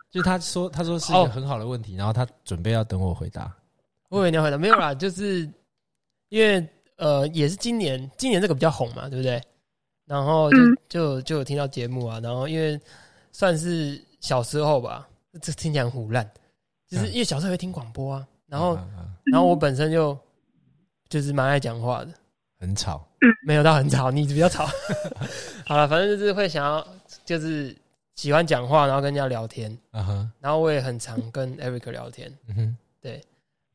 就是他说他说是一个哦很好的问题，然后他准备要等我回答。我以为你要回答，没有啦，就是因为呃，也是今年，今年这个比较红嘛，对不对？然后就、嗯就就有听到节目啊，然后因为算是小时候吧，这听起来很胡乱，就是嗯。因为小时候会听广播啊，然后、然后我本身就就是蛮爱讲话的，很吵，没有到很吵，你比较吵。好了，反正就是会想要，就是喜欢讲话，然后跟人家聊天，然后我也很常跟 Eric 聊天，嗯哼，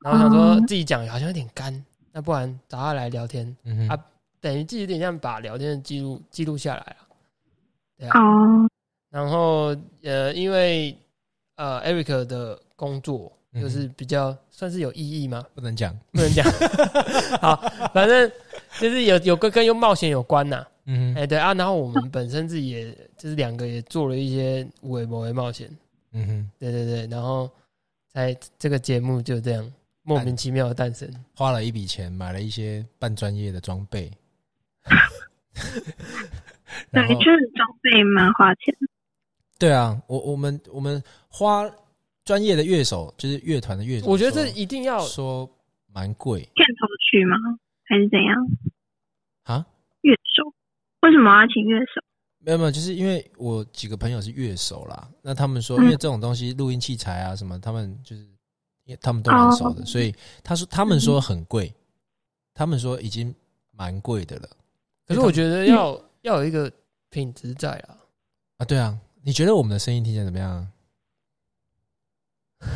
然后想说哦自己讲好像有点干，那不然找他来聊天，嗯哼，啊等于自己有点像把聊天的记录记录下来了。对啊，哦，然后呃，因为呃 Eric 的工作嗯就是比较算是有意义吗？不能讲，不能讲。好，反正就是有有个跟又冒险有关呐、嗯哼，哎、对啊，然后我们本身自己也就是两个也做了一些无为某为冒险，嗯哼，对对对，然后在这个节目就这样莫名其妙的诞生。花了一笔钱买了一些半专业的装备，然对，后就是装备蛮花钱的。对啊，我我们我们花专业的乐手，就是乐团的乐手，我觉得这一定要说蛮贵片头曲吗？还是怎样？啊。乐手为什么要请乐手？没有没有，就是因为我几个朋友是乐手啦，那他们说，嗯因为这种东西，录音器材啊什么，他们就是，因为他们都蛮熟的，哦所以他说他们说很贵，他们说已经蛮贵的了可是我觉得要、要有一个品质在啊。啊。对啊，你觉得我们的声音听起来怎么样啊？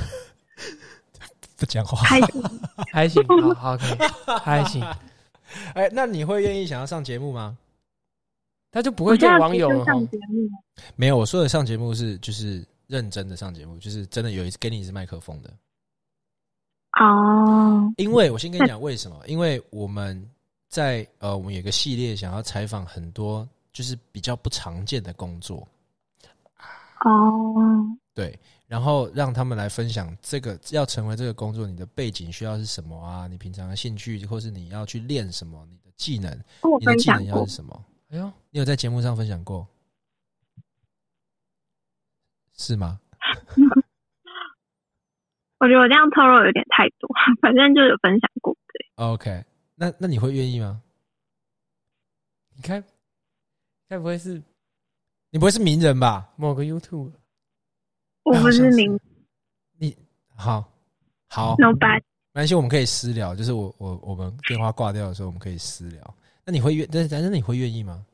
不讲话。还行，还行，好好可以，还行，哎，那你会愿意想要上节目吗？他就不我会见现在不是网友了哈上。节目，没有，我说的上节目是就是认真的上节目，就是真的有一次给你一支麦克风的。哦，因为我先跟你讲为什么，因为我们在呃，我们有个系列想要采访很多就是比较不常见的工作，哦，对，然后让他们来分享这个要成为这个工作，你的背景需要是什么啊？你平常的兴趣，或是你要去练什么？你的技能，你的技能要是，什么？哎呦，你有在节目上分享过，是吗？我觉得我这样透露有点太多，反正就有分享过，对，OK，那那你会愿意吗？你看该不会是你不会是名人吧？某个 YouTube？我不是名你好，好，，no bad，没关系，我们可以私聊。就是我我我们电话挂掉的时候，我们可以私聊。那你会愿，但是但是你会愿意吗？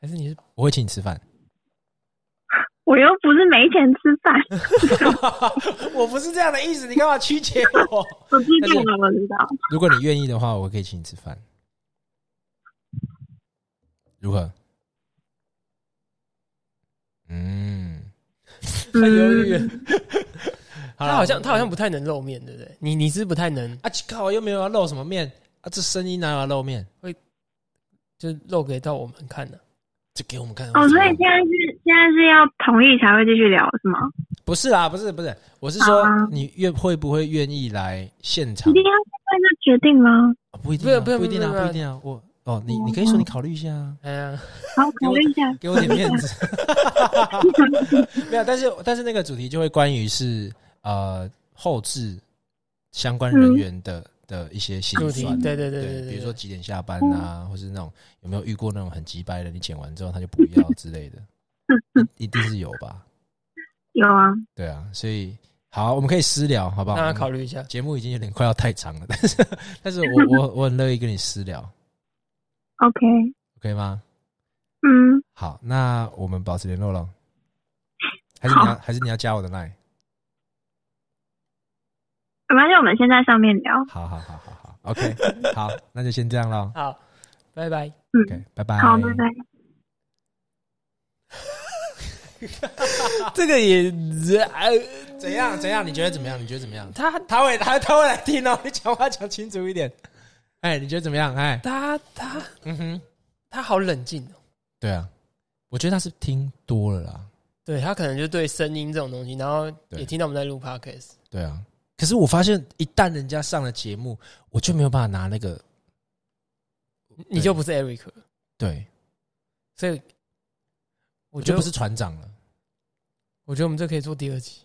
还是你是我会请你吃饭。我又不是没钱吃饭，我不是这样的意思，你干嘛曲解我？我知道了，我知道，如果你愿意的话，我可以请你吃饭。如何？嗯，太犹豫 他好像他好像不太能露面，对不对？你你是不太能，啊，靠，又没有要露什么面啊，这声音哪有要露面？会就露给到我们看的。就给我们看。哦，所以现在是现在是要同意才会继续聊是吗？不是啦，不是不是，我是说啊你愿会不会愿意来现场一？定要现在就决定吗？哦不一定啊，不不不一定啊，不一定啊。我哦，你你可以说你考虑一下啊，哎呀，好，考虑一下。给我点面子。没有，但是但是那个主题就会关于是呃后置相关人员的、的一些心酸，对对对对比如说几点下班啊，或是那种有没有遇过那种很急掰的，你剪完之后他就不要之类的，一一定是有吧？有啊，对啊，所以好，我们可以私聊，好不好？让他考虑一下。节目已经有点快要太长了，但是 但是我我我很乐意跟你私聊 OK，，OK 吗？嗯，好，那我们保持联络了，还是你要还是你要加我的 line？没关系，我们先在上面聊。好好好好好，OK，好，那就先这样喽好，拜拜。嗯，，OK，拜拜。好，拜拜。这个也呃，怎样怎样？你觉得怎么样？你觉得怎么样？他他会他他会来听哦，你讲话讲清楚一点。哎，你觉得怎么样？哎，他他嗯哼，他好冷静哦。对啊，我觉得他是听多了啦，对他可能就对声音这种东西，然后也听到我们在录 podcast，对啊。可是我发现，一旦人家上了节目，我就没有办法拿那个你就不是 Eric，了。对，所以我觉得不是船长了。我觉得我们这可以做第二集，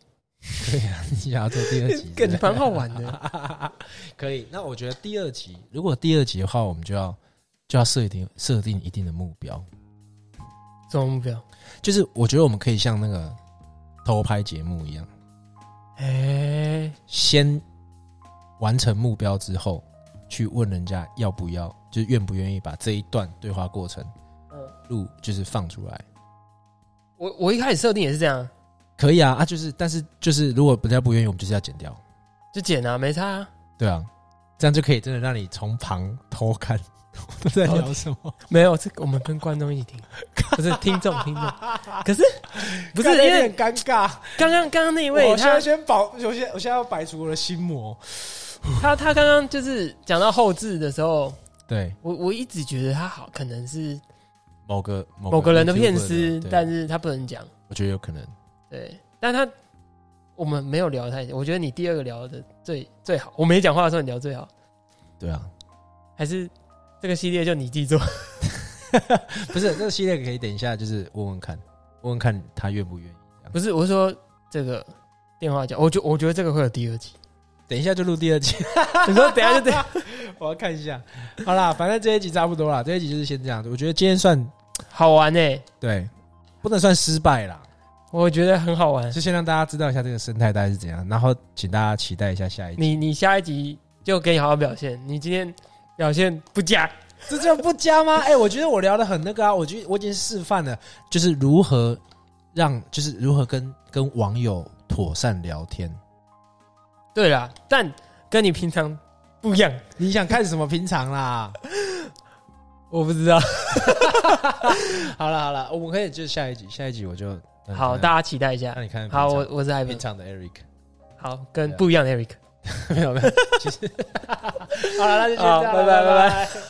对啊、你想要做第二集，感觉蛮好玩的。可以，那我觉得第二集，如果第二集的话，我们就要就要设定设定一定的目标，什么目标？就是我觉得我们可以像那个偷拍节目一样，哎，先完成目标之后，去问人家要不要，就是愿不愿意把这一段对话过程嗯，录，就是放出来。我我一开始设定也是这样，可以啊啊，就是但是就是如果人家不愿意，我们就是要剪掉。就剪啊，没差啊。对啊，这样就可以真的让你从旁偷看 我在聊什么。没有，这个我们跟观众一起听，不是听众 听众。可是不是有点尴尬。刚刚刚刚那一位我现在他先保，我现在我现在要摆除我的心魔。他他刚刚就是讲到后置的时候，对，我我一直觉得他好可能是某个某某个人的 YouTuber 片丝，对但是他不能讲。我觉得有可能。对，但他我们没有聊太，我觉得你第二个聊的最最好。我没讲话的时候你聊最好，对啊，还是这个系列就你自己做？不是这个系列可以等一下，就是问问看，问问看他愿不愿意。不是，我是说这个电话讲，我觉我觉得这个会有第二集。等一下就录第二集，你说等一下就这样，我要看一下。好啦，反正这一集差不多啦，这一集就是先这样子。我觉得今天算好玩呢、对，不能算失败啦，我觉得很好玩。就先让大家知道一下这个生态大概是怎样，然后请大家期待一下下一集。你你下一集就给你好好表现，你今天表现不佳，这叫不加吗？哎、我觉得我聊的很那个啊，我觉得我已经示范了，就是如何让，就是如何跟跟网友妥善聊天。对啦，但跟你平常不一样，你想看什么平常啦？我不知道。好了好了，我们可以就下一集，下一集我就好，大家期待一下让。你看好，我我是海平，平常的 Eric。好，跟不一样的 Eric。没有没有，其实 好了，那就先这样拜拜拜拜